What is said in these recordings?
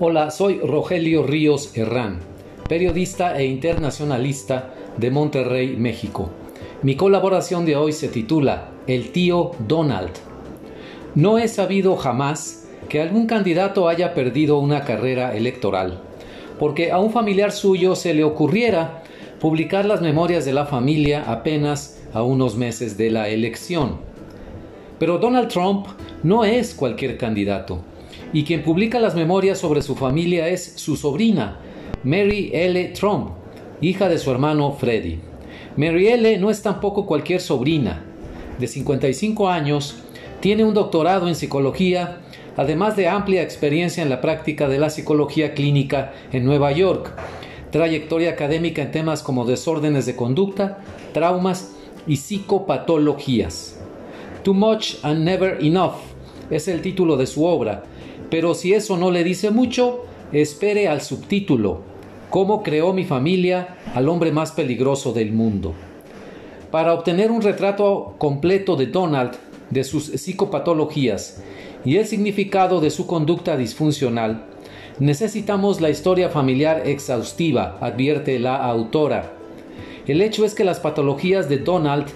Hola, soy Rogelio Ríos Herrán, periodista e internacionalista de Monterrey, México. Mi colaboración de hoy se titula El tío Donald. No he sabido jamás que algún candidato haya perdido una carrera electoral, porque a un familiar suyo se le ocurriera publicar las memorias de la familia apenas a unos meses de la elección. Pero Donald Trump no es cualquier candidato, y quien publica las memorias sobre su familia es su sobrina, Mary L. Trump, hija de su hermano Freddie. Mary L. no es tampoco cualquier sobrina. De 55 años, tiene un doctorado en psicología, además de amplia experiencia en la práctica de la psicología clínica en Nueva York, trayectoria académica en temas como desórdenes de conducta, traumas y psicopatologías. Too Much and Never Enough es el título de su obra, pero si eso no le dice mucho, espere al subtítulo, Cómo creó mi familia al hombre más peligroso del mundo. Para obtener un retrato completo de Donald, de sus psicopatologías y el significado de su conducta disfuncional, necesitamos la historia familiar exhaustiva, advierte la autora. El hecho es que las patologías de Donald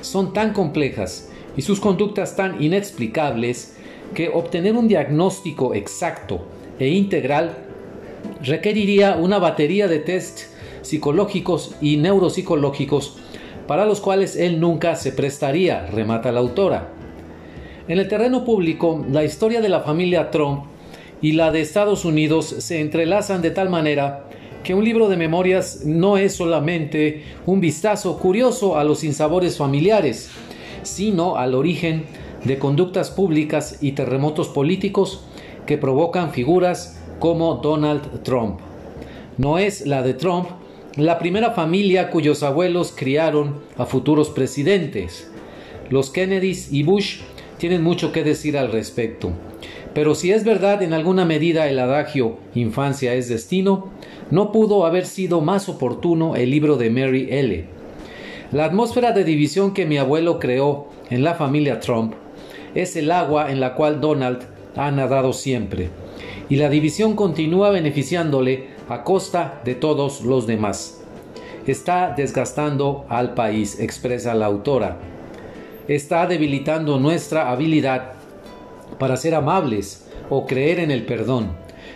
son tan complejas y sus conductas tan inexplicables que obtener un diagnóstico exacto e integral requeriría una batería de test psicológicos y neuropsicológicos para los cuales él nunca se prestaría, remata la autora. En el terreno público, la historia de la familia Trump y la de Estados Unidos se entrelazan de tal manera que un libro de memorias no es solamente un vistazo curioso a los sinsabores familiares, sino al origen de conductas públicas y terremotos políticos que provocan figuras como Donald Trump. No es la de Trump la primera familia cuyos abuelos criaron a futuros presidentes. Los Kennedys y Bush tienen mucho que decir al respecto. Pero si es verdad en alguna medida el adagio infancia es destino, no pudo haber sido más oportuno el libro de Mary L. La atmósfera de división que mi abuelo creó en la familia Trump es el agua en la cual Donald ha nadado siempre, y la división continúa beneficiándole a costa de todos los demás. Está desgastando al país, expresa la autora. Está debilitando nuestra habilidad para ser amables o creer en el perdón,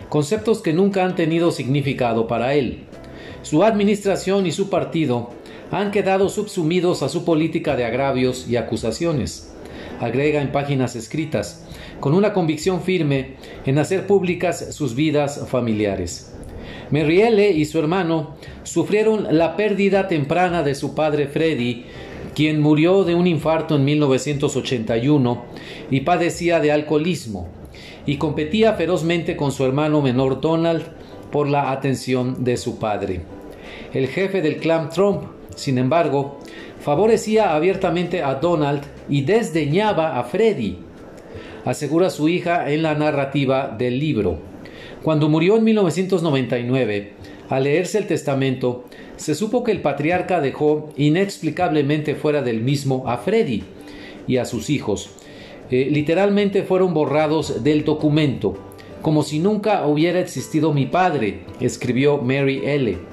conceptos que nunca han tenido significado para él. Su administración y su partido han quedado subsumidos a su política de agravios y acusaciones agrega en páginas escritas, con una convicción firme en hacer públicas sus vidas familiares. Merriele y su hermano sufrieron la pérdida temprana de su padre Freddy, quien murió de un infarto en 1981 y padecía de alcoholismo, y competía ferozmente con su hermano menor Donald por la atención de su padre. El jefe del clan Trump, sin embargo, favorecía abiertamente a Donald y desdeñaba a Freddy, asegura su hija en la narrativa del libro. Cuando murió en 1999, al leerse el testamento, se supo que el patriarca dejó inexplicablemente fuera del mismo a Freddy y a sus hijos. Eh, literalmente fueron borrados del documento, como si nunca hubiera existido mi padre, escribió Mary L.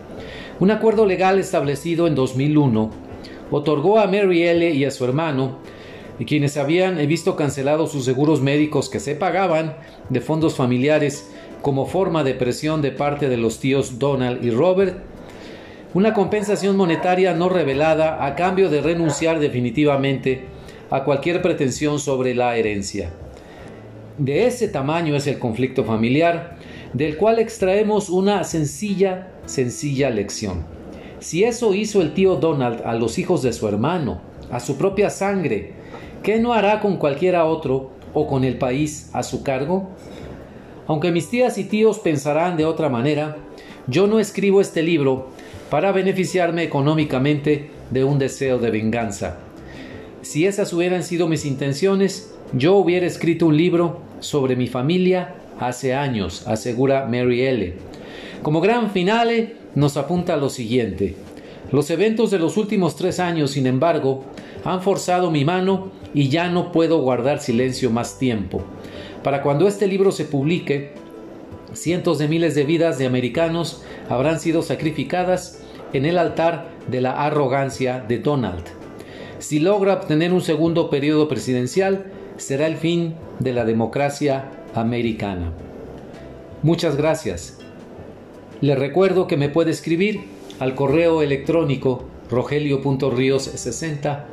Un acuerdo legal establecido en 2001 otorgó a Mary L. y a su hermano quienes habían visto cancelados sus seguros médicos que se pagaban de fondos familiares como forma de presión de parte de los tíos Donald y Robert, una compensación monetaria no revelada a cambio de renunciar definitivamente a cualquier pretensión sobre la herencia. De ese tamaño es el conflicto familiar, del cual extraemos una sencilla, sencilla lección. Si eso hizo el tío Donald a los hijos de su hermano, a su propia sangre, ¿Qué no hará con cualquiera otro o con el país a su cargo? Aunque mis tías y tíos pensarán de otra manera, yo no escribo este libro para beneficiarme económicamente de un deseo de venganza. Si esas hubieran sido mis intenciones, yo hubiera escrito un libro sobre mi familia hace años, asegura Mary L. Como gran finale, nos apunta lo siguiente. Los eventos de los últimos tres años, sin embargo, han forzado mi mano y ya no puedo guardar silencio más tiempo. Para cuando este libro se publique, cientos de miles de vidas de americanos habrán sido sacrificadas en el altar de la arrogancia de Donald. Si logra obtener un segundo periodo presidencial, será el fin de la democracia Americana. Muchas gracias. Le recuerdo que me puede escribir al correo electrónico rogelio.rios60